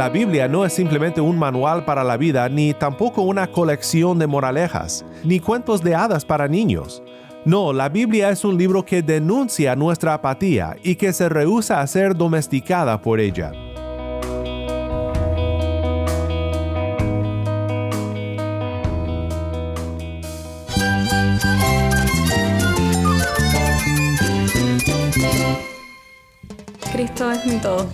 La Biblia no es simplemente un manual para la vida, ni tampoco una colección de moralejas, ni cuentos de hadas para niños. No, la Biblia es un libro que denuncia nuestra apatía y que se rehúsa a ser domesticada por ella.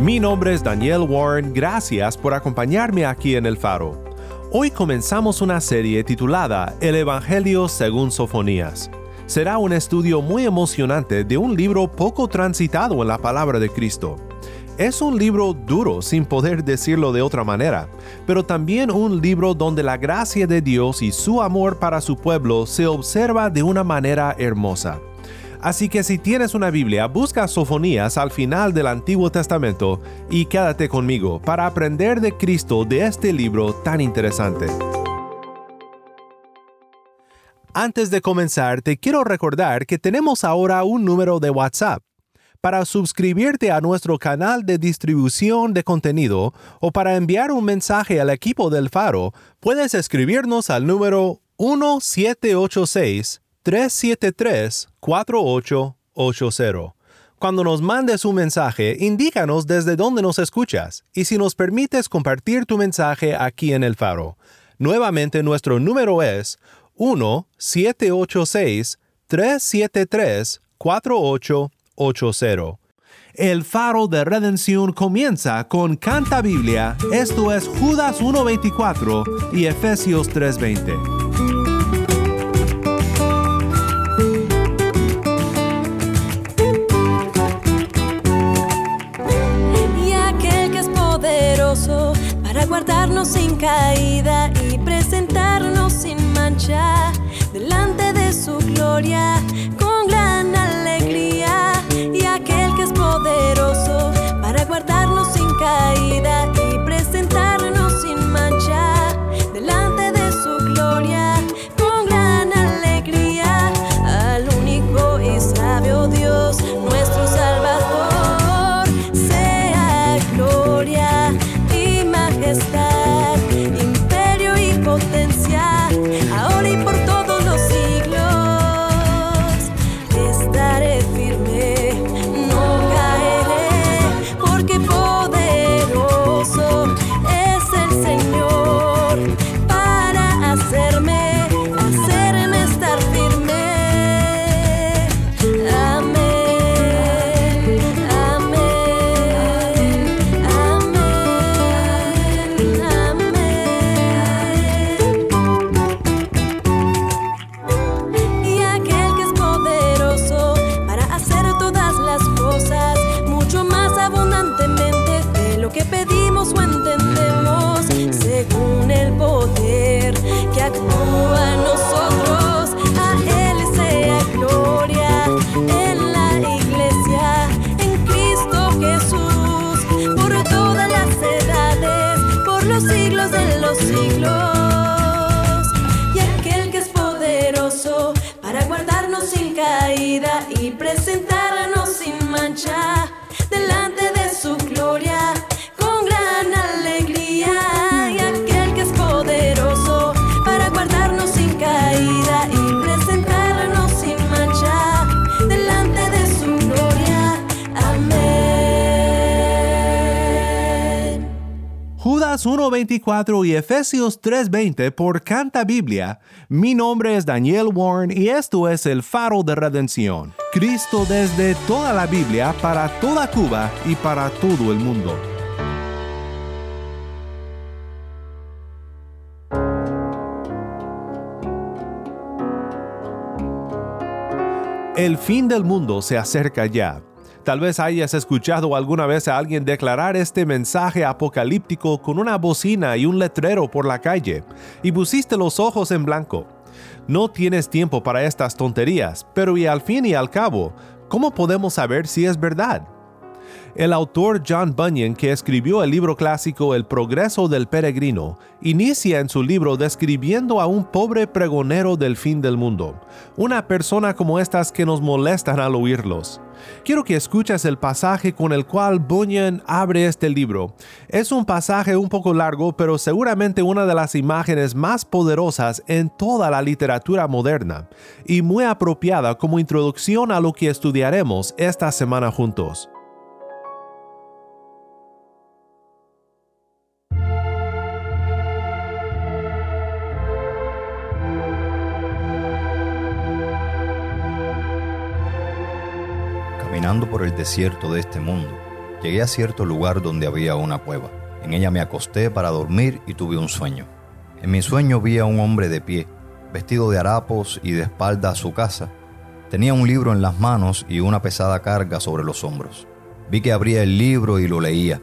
Mi nombre es Daniel Warren, gracias por acompañarme aquí en El Faro. Hoy comenzamos una serie titulada El Evangelio según Sofonías. Será un estudio muy emocionante de un libro poco transitado en la palabra de Cristo. Es un libro duro, sin poder decirlo de otra manera, pero también un libro donde la gracia de Dios y su amor para su pueblo se observa de una manera hermosa. Así que si tienes una Biblia, busca Sofonías al final del Antiguo Testamento y quédate conmigo para aprender de Cristo de este libro tan interesante. Antes de comenzar, te quiero recordar que tenemos ahora un número de WhatsApp. Para suscribirte a nuestro canal de distribución de contenido o para enviar un mensaje al equipo del Faro, puedes escribirnos al número 1786 373-4880. Cuando nos mandes un mensaje, indícanos desde dónde nos escuchas y si nos permites compartir tu mensaje aquí en el faro. Nuevamente nuestro número es 1-786-373-4880. El faro de redención comienza con Canta Biblia, esto es Judas 1.24 y Efesios 3.20. guardarnos sin caída y presentarnos sin mancha delante de su Judas 1.24 y Efesios 3.20 por Canta Biblia. Mi nombre es Daniel Warren y esto es el faro de redención. Cristo desde toda la Biblia para toda Cuba y para todo el mundo. El fin del mundo se acerca ya. Tal vez hayas escuchado alguna vez a alguien declarar este mensaje apocalíptico con una bocina y un letrero por la calle, y pusiste los ojos en blanco. No tienes tiempo para estas tonterías, pero y al fin y al cabo, ¿cómo podemos saber si es verdad? El autor John Bunyan, que escribió el libro clásico El progreso del peregrino, inicia en su libro describiendo a un pobre pregonero del fin del mundo, una persona como estas que nos molestan al oírlos. Quiero que escuches el pasaje con el cual Bunyan abre este libro. Es un pasaje un poco largo, pero seguramente una de las imágenes más poderosas en toda la literatura moderna, y muy apropiada como introducción a lo que estudiaremos esta semana juntos. Caminando por el desierto de este mundo, llegué a cierto lugar donde había una cueva. En ella me acosté para dormir y tuve un sueño. En mi sueño vi a un hombre de pie, vestido de harapos y de espalda a su casa. Tenía un libro en las manos y una pesada carga sobre los hombros. Vi que abría el libro y lo leía,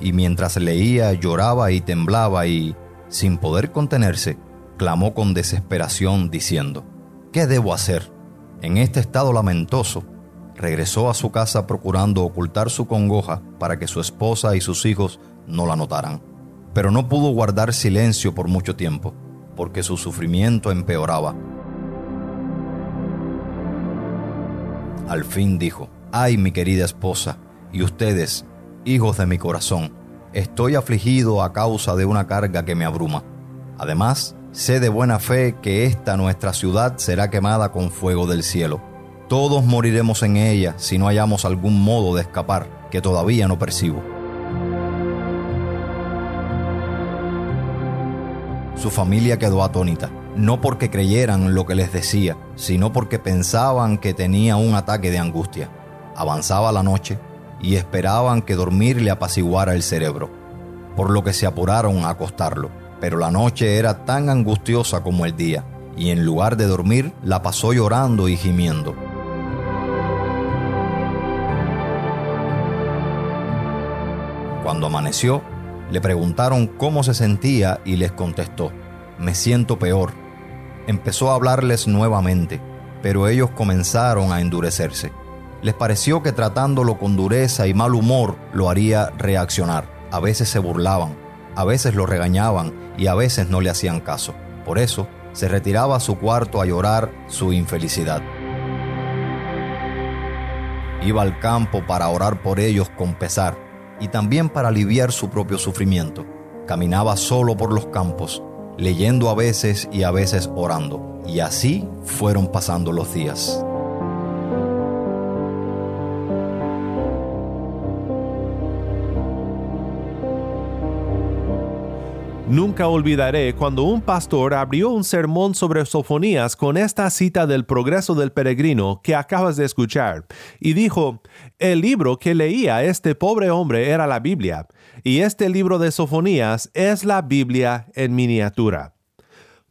y mientras leía lloraba y temblaba y, sin poder contenerse, clamó con desesperación diciendo, ¿qué debo hacer? En este estado lamentoso, regresó a su casa procurando ocultar su congoja para que su esposa y sus hijos no la notaran. Pero no pudo guardar silencio por mucho tiempo, porque su sufrimiento empeoraba. Al fin dijo, ay mi querida esposa, y ustedes, hijos de mi corazón, estoy afligido a causa de una carga que me abruma. Además, sé de buena fe que esta nuestra ciudad será quemada con fuego del cielo todos moriremos en ella si no hallamos algún modo de escapar que todavía no percibo. Su familia quedó atónita, no porque creyeran lo que les decía, sino porque pensaban que tenía un ataque de angustia. Avanzaba la noche y esperaban que dormir le apaciguara el cerebro, por lo que se apuraron a acostarlo. Pero la noche era tan angustiosa como el día, y en lugar de dormir la pasó llorando y gimiendo. Cuando amaneció, le preguntaron cómo se sentía y les contestó, me siento peor. Empezó a hablarles nuevamente, pero ellos comenzaron a endurecerse. Les pareció que tratándolo con dureza y mal humor lo haría reaccionar. A veces se burlaban, a veces lo regañaban y a veces no le hacían caso. Por eso, se retiraba a su cuarto a llorar su infelicidad. Iba al campo para orar por ellos con pesar y también para aliviar su propio sufrimiento. Caminaba solo por los campos, leyendo a veces y a veces orando. Y así fueron pasando los días. Nunca olvidaré cuando un pastor abrió un sermón sobre sofonías con esta cita del progreso del peregrino que acabas de escuchar, y dijo, el libro que leía este pobre hombre era la Biblia, y este libro de sofonías es la Biblia en miniatura.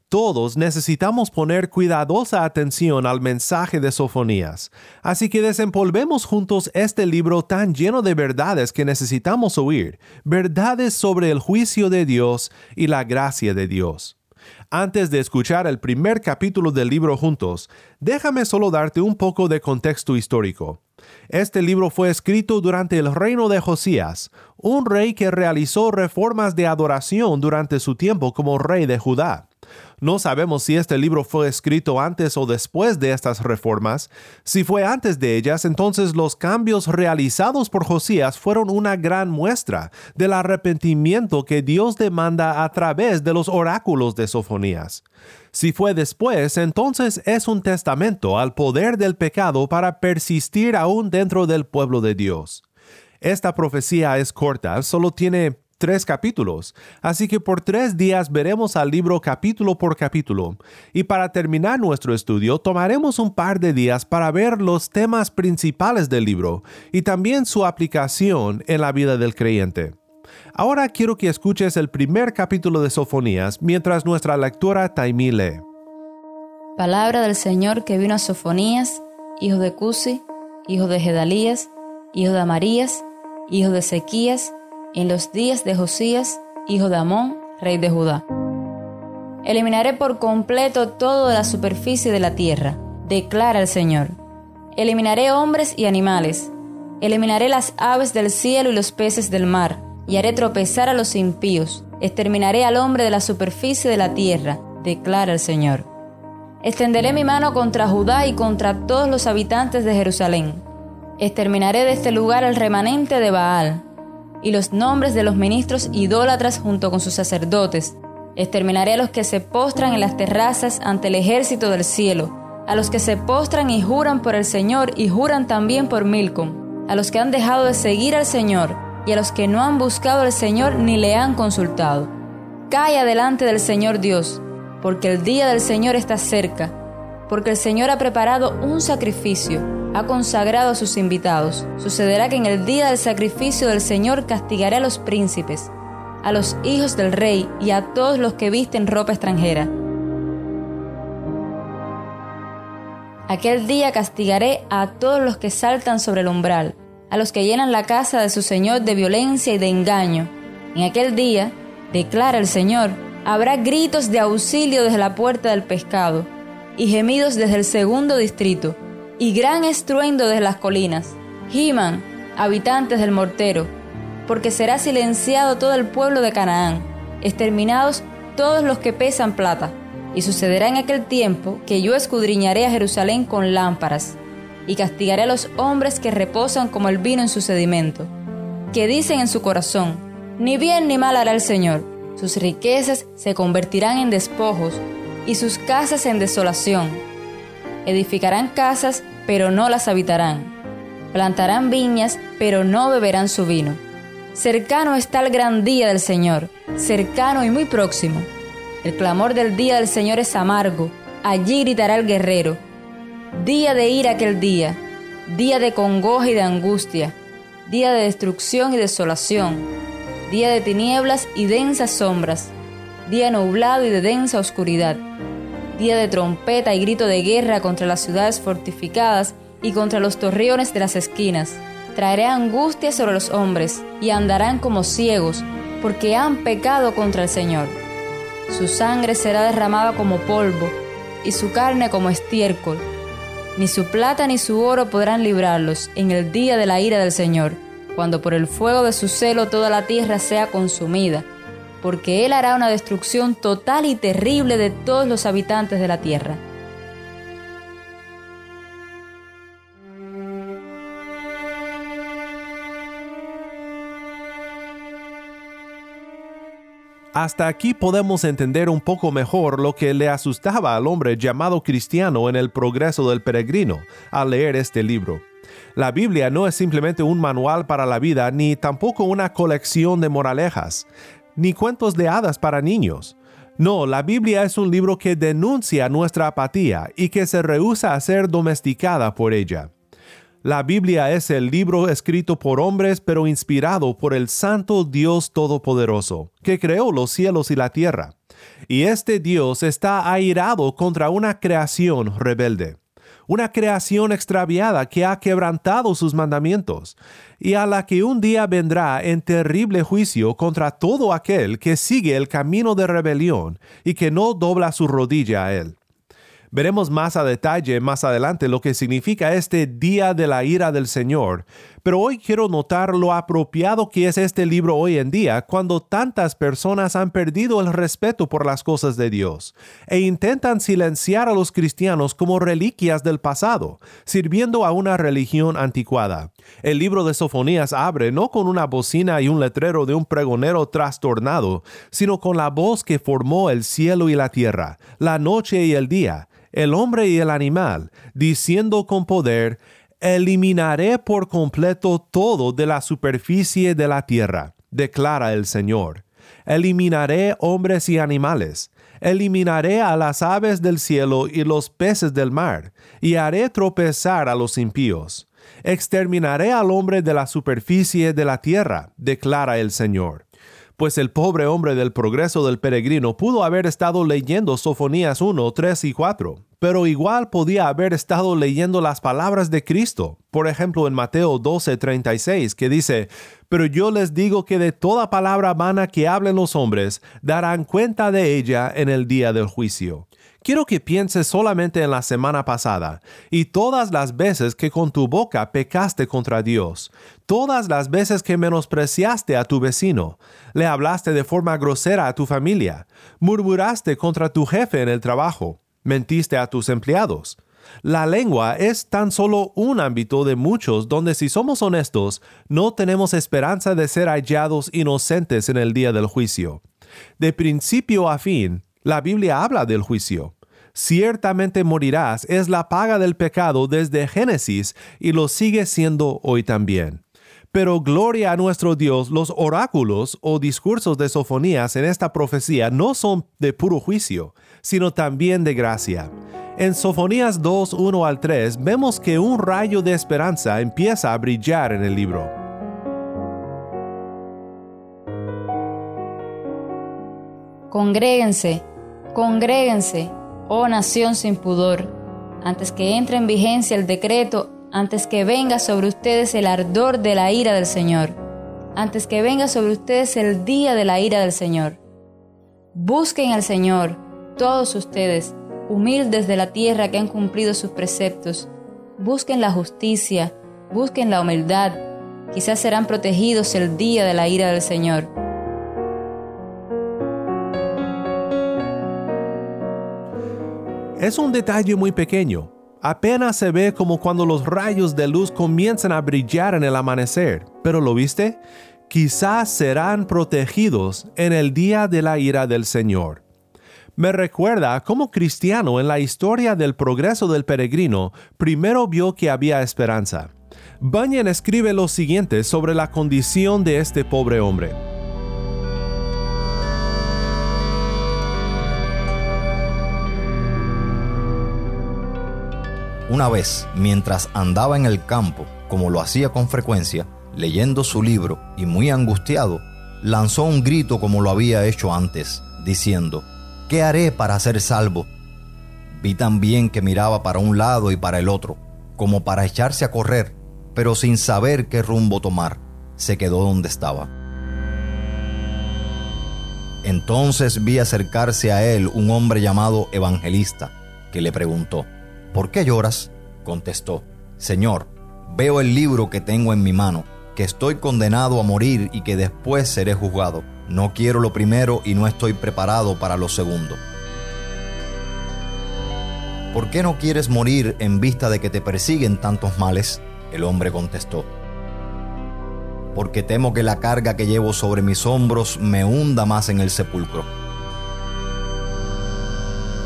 Todos necesitamos poner cuidadosa atención al mensaje de Sofonías, así que desempolvemos juntos este libro tan lleno de verdades que necesitamos oír, verdades sobre el juicio de Dios y la gracia de Dios. Antes de escuchar el primer capítulo del libro juntos, déjame solo darte un poco de contexto histórico. Este libro fue escrito durante el reino de Josías, un rey que realizó reformas de adoración durante su tiempo como rey de Judá. No sabemos si este libro fue escrito antes o después de estas reformas. Si fue antes de ellas, entonces los cambios realizados por Josías fueron una gran muestra del arrepentimiento que Dios demanda a través de los oráculos de Sofonías. Si fue después, entonces es un testamento al poder del pecado para persistir aún dentro del pueblo de Dios. Esta profecía es corta, solo tiene tres capítulos, así que por tres días veremos al libro capítulo por capítulo, y para terminar nuestro estudio tomaremos un par de días para ver los temas principales del libro y también su aplicación en la vida del creyente. Ahora quiero que escuches el primer capítulo de Sofonías mientras nuestra lectora Taimí lee. Palabra del Señor que vino a Sofonías, hijo de Cusi, hijo de Gedalías, hijo de Amarías, hijo de Ezequías, en los días de Josías, hijo de Amón, rey de Judá. Eliminaré por completo todo de la superficie de la tierra, declara el Señor. Eliminaré hombres y animales. Eliminaré las aves del cielo y los peces del mar, y haré tropezar a los impíos. Exterminaré al hombre de la superficie de la tierra, declara el Señor. Extenderé mi mano contra Judá y contra todos los habitantes de Jerusalén. Exterminaré de este lugar el remanente de Baal y los nombres de los ministros idólatras junto con sus sacerdotes. Exterminaré a los que se postran en las terrazas ante el ejército del cielo, a los que se postran y juran por el Señor y juran también por Milcom, a los que han dejado de seguir al Señor y a los que no han buscado al Señor ni le han consultado. Calla delante del Señor Dios porque el día del Señor está cerca, porque el Señor ha preparado un sacrificio, ha consagrado a sus invitados. Sucederá que en el día del sacrificio del Señor castigaré a los príncipes, a los hijos del rey y a todos los que visten ropa extranjera. Aquel día castigaré a todos los que saltan sobre el umbral, a los que llenan la casa de su Señor de violencia y de engaño. En aquel día, declara el Señor, habrá gritos de auxilio desde la puerta del pescado, y gemidos desde el segundo distrito, y gran estruendo desde las colinas. Giman, habitantes del mortero, porque será silenciado todo el pueblo de Canaán, exterminados todos los que pesan plata. Y sucederá en aquel tiempo que yo escudriñaré a Jerusalén con lámparas, y castigaré a los hombres que reposan como el vino en su sedimento, que dicen en su corazón, ni bien ni mal hará el Señor sus riquezas se convertirán en despojos y sus casas en desolación. Edificarán casas, pero no las habitarán. Plantarán viñas, pero no beberán su vino. Cercano está el gran día del Señor, cercano y muy próximo. El clamor del día del Señor es amargo, allí gritará el guerrero. Día de ira aquel día, día de congoja y de angustia, día de destrucción y desolación día de tinieblas y densas sombras, día nublado y de densa oscuridad, día de trompeta y grito de guerra contra las ciudades fortificadas y contra los torreones de las esquinas. Traeré angustia sobre los hombres y andarán como ciegos, porque han pecado contra el Señor. Su sangre será derramada como polvo y su carne como estiércol. Ni su plata ni su oro podrán librarlos en el día de la ira del Señor cuando por el fuego de su celo toda la tierra sea consumida, porque Él hará una destrucción total y terrible de todos los habitantes de la tierra. Hasta aquí podemos entender un poco mejor lo que le asustaba al hombre llamado cristiano en el progreso del peregrino al leer este libro. La Biblia no es simplemente un manual para la vida, ni tampoco una colección de moralejas, ni cuentos de hadas para niños. No, la Biblia es un libro que denuncia nuestra apatía y que se rehúsa a ser domesticada por ella. La Biblia es el libro escrito por hombres pero inspirado por el Santo Dios Todopoderoso, que creó los cielos y la tierra. Y este Dios está airado contra una creación rebelde una creación extraviada que ha quebrantado sus mandamientos, y a la que un día vendrá en terrible juicio contra todo aquel que sigue el camino de rebelión y que no dobla su rodilla a él. Veremos más a detalle más adelante lo que significa este día de la ira del Señor, pero hoy quiero notar lo apropiado que es este libro hoy en día cuando tantas personas han perdido el respeto por las cosas de Dios e intentan silenciar a los cristianos como reliquias del pasado, sirviendo a una religión anticuada. El libro de Sofonías abre no con una bocina y un letrero de un pregonero trastornado, sino con la voz que formó el cielo y la tierra, la noche y el día, el hombre y el animal, diciendo con poder, eliminaré por completo todo de la superficie de la tierra, declara el Señor. Eliminaré hombres y animales, eliminaré a las aves del cielo y los peces del mar, y haré tropezar a los impíos. Exterminaré al hombre de la superficie de la tierra, declara el Señor pues el pobre hombre del progreso del peregrino pudo haber estado leyendo Sofonías 1, 3 y 4, pero igual podía haber estado leyendo las palabras de Cristo. Por ejemplo, en Mateo 12:36, que dice, Pero yo les digo que de toda palabra vana que hablen los hombres, darán cuenta de ella en el día del juicio. Quiero que pienses solamente en la semana pasada y todas las veces que con tu boca pecaste contra Dios, todas las veces que menospreciaste a tu vecino, le hablaste de forma grosera a tu familia, murmuraste contra tu jefe en el trabajo, mentiste a tus empleados. La lengua es tan solo un ámbito de muchos donde si somos honestos, no tenemos esperanza de ser hallados inocentes en el día del juicio. De principio a fin, la Biblia habla del juicio ciertamente morirás es la paga del pecado desde Génesis y lo sigue siendo hoy también. Pero gloria a nuestro Dios, los oráculos o discursos de Sofonías en esta profecía no son de puro juicio, sino también de gracia. En Sofonías 2, 1 al 3 vemos que un rayo de esperanza empieza a brillar en el libro. Congréguense, congréguense, oh nación sin pudor, antes que entre en vigencia el decreto, antes que venga sobre ustedes el ardor de la ira del Señor, antes que venga sobre ustedes el día de la ira del Señor. Busquen al Señor, todos ustedes, humildes de la tierra que han cumplido sus preceptos. Busquen la justicia, busquen la humildad. Quizás serán protegidos el día de la ira del Señor. Es un detalle muy pequeño. Apenas se ve como cuando los rayos de luz comienzan a brillar en el amanecer. Pero ¿lo viste? Quizás serán protegidos en el día de la ira del Señor. Me recuerda cómo cristiano en la historia del progreso del peregrino primero vio que había esperanza. Bunyan escribe lo siguiente sobre la condición de este pobre hombre. Una vez, mientras andaba en el campo, como lo hacía con frecuencia, leyendo su libro y muy angustiado, lanzó un grito como lo había hecho antes, diciendo, ¿qué haré para ser salvo? Vi también que miraba para un lado y para el otro, como para echarse a correr, pero sin saber qué rumbo tomar, se quedó donde estaba. Entonces vi acercarse a él un hombre llamado Evangelista, que le preguntó, ¿Por qué lloras? Contestó, Señor, veo el libro que tengo en mi mano, que estoy condenado a morir y que después seré juzgado. No quiero lo primero y no estoy preparado para lo segundo. ¿Por qué no quieres morir en vista de que te persiguen tantos males? El hombre contestó, porque temo que la carga que llevo sobre mis hombros me hunda más en el sepulcro.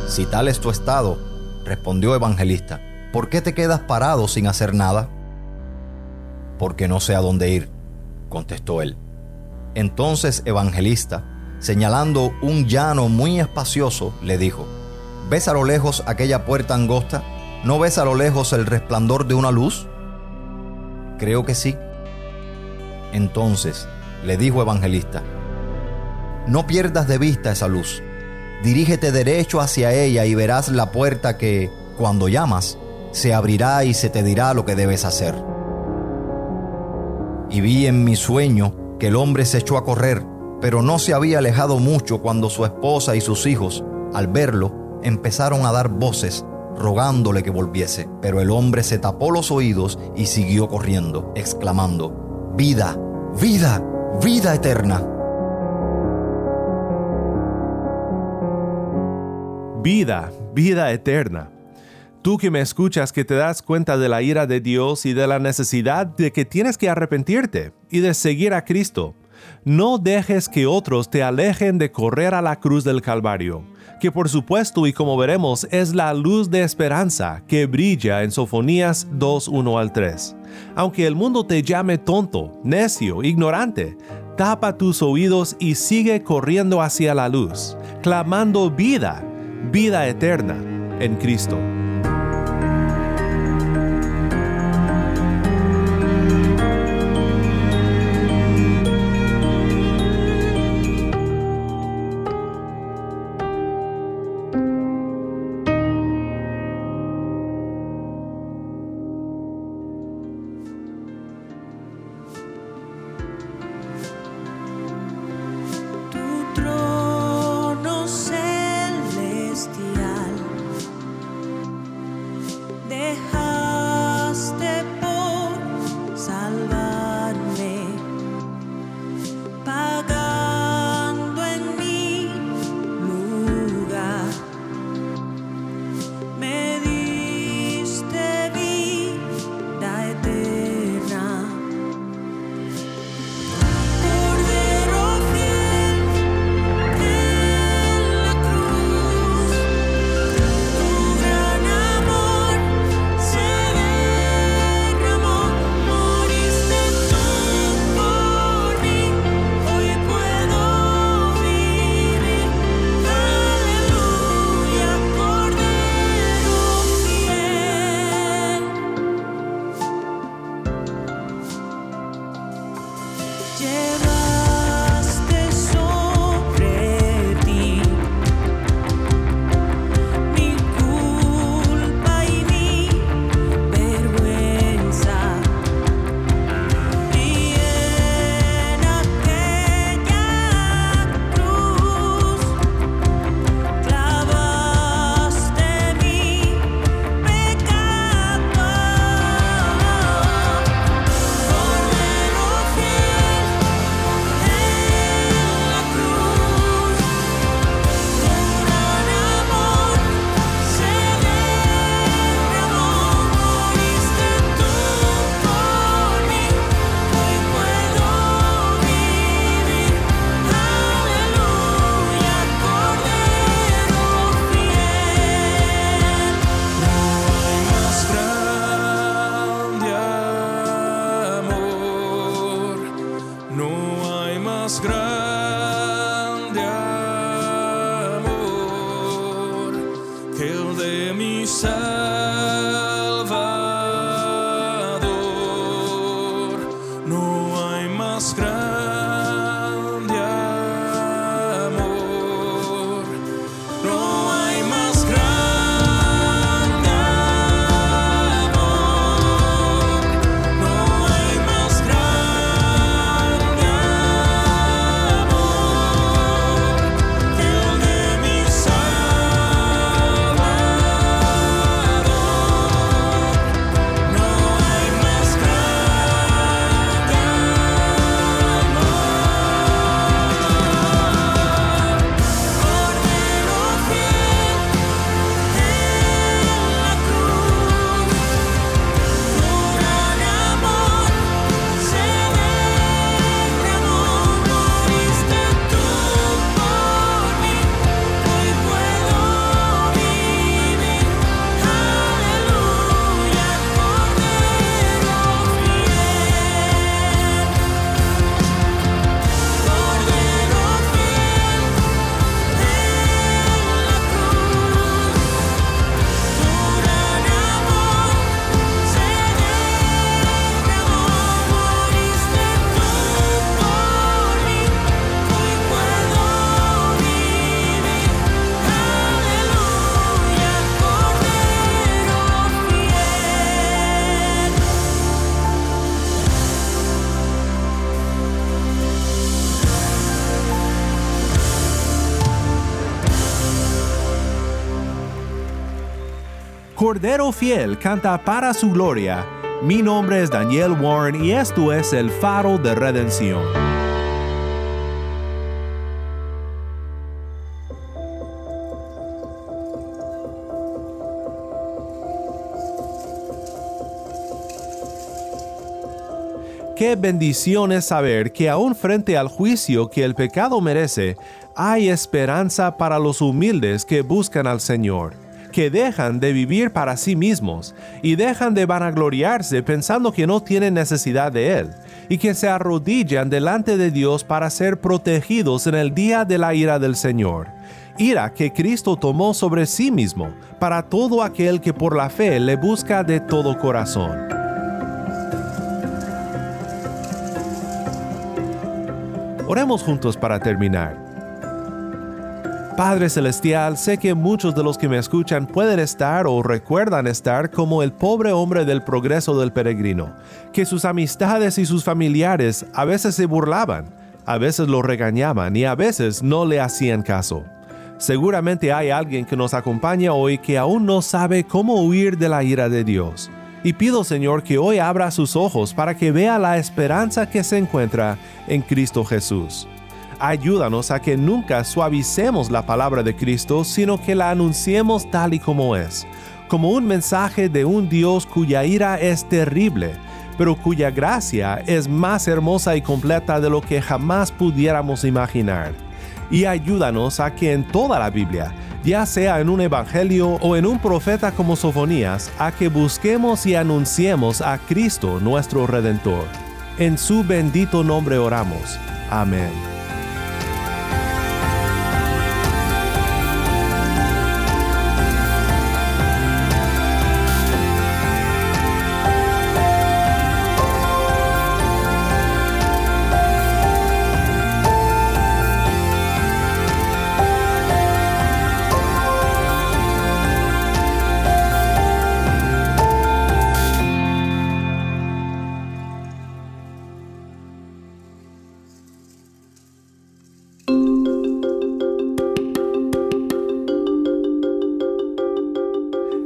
Si tal es tu estado, respondió Evangelista, ¿por qué te quedas parado sin hacer nada? Porque no sé a dónde ir, contestó él. Entonces Evangelista, señalando un llano muy espacioso, le dijo, ¿ves a lo lejos aquella puerta angosta? ¿No ves a lo lejos el resplandor de una luz? Creo que sí. Entonces le dijo Evangelista, no pierdas de vista esa luz Dirígete derecho hacia ella y verás la puerta que, cuando llamas, se abrirá y se te dirá lo que debes hacer. Y vi en mi sueño que el hombre se echó a correr, pero no se había alejado mucho cuando su esposa y sus hijos, al verlo, empezaron a dar voces rogándole que volviese. Pero el hombre se tapó los oídos y siguió corriendo, exclamando, Vida, vida, vida eterna. Vida, vida eterna. Tú que me escuchas que te das cuenta de la ira de Dios y de la necesidad de que tienes que arrepentirte y de seguir a Cristo. No dejes que otros te alejen de correr a la cruz del Calvario, que por supuesto y como veremos es la luz de esperanza que brilla en Sofonías 2, 1 al 3. Aunque el mundo te llame tonto, necio, ignorante, tapa tus oídos y sigue corriendo hacia la luz, clamando vida vida eterna en Cristo. Cordero Fiel canta para su gloria. Mi nombre es Daniel Warren y esto es el faro de redención. Qué bendición es saber que aún frente al juicio que el pecado merece, hay esperanza para los humildes que buscan al Señor, que dejan de vivir para sí mismos y dejan de vanagloriarse pensando que no tienen necesidad de Él, y que se arrodillan delante de Dios para ser protegidos en el día de la ira del Señor. Ira que Cristo tomó sobre sí mismo para todo aquel que por la fe le busca de todo corazón. Oremos juntos para terminar. Padre Celestial, sé que muchos de los que me escuchan pueden estar o recuerdan estar como el pobre hombre del progreso del peregrino, que sus amistades y sus familiares a veces se burlaban, a veces lo regañaban y a veces no le hacían caso. Seguramente hay alguien que nos acompaña hoy que aún no sabe cómo huir de la ira de Dios. Y pido Señor que hoy abra sus ojos para que vea la esperanza que se encuentra en Cristo Jesús. Ayúdanos a que nunca suavicemos la palabra de Cristo, sino que la anunciemos tal y como es, como un mensaje de un Dios cuya ira es terrible, pero cuya gracia es más hermosa y completa de lo que jamás pudiéramos imaginar. Y ayúdanos a que en toda la Biblia, ya sea en un evangelio o en un profeta como Sofonías, a que busquemos y anunciemos a Cristo nuestro Redentor. En su bendito nombre oramos. Amén.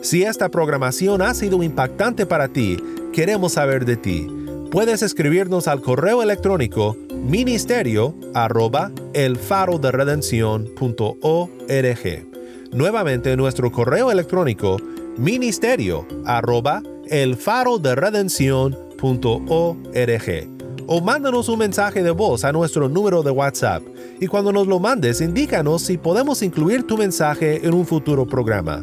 Si esta programación ha sido impactante para ti, queremos saber de ti. Puedes escribirnos al correo electrónico ministerio arroba elfaroderedencion.org. Nuevamente nuestro correo electrónico ministerio arroba elfaroderedencion.org. O mándanos un mensaje de voz a nuestro número de WhatsApp y cuando nos lo mandes indícanos si podemos incluir tu mensaje en un futuro programa.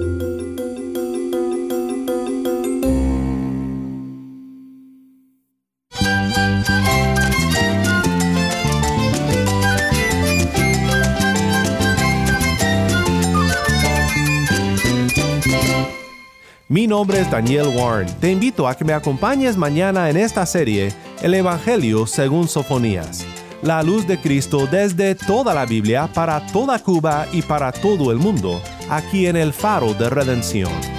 Nombre es Daniel Warren. Te invito a que me acompañes mañana en esta serie, El Evangelio según Sofonías. La luz de Cristo desde toda la Biblia para toda Cuba y para todo el mundo, aquí en el Faro de Redención.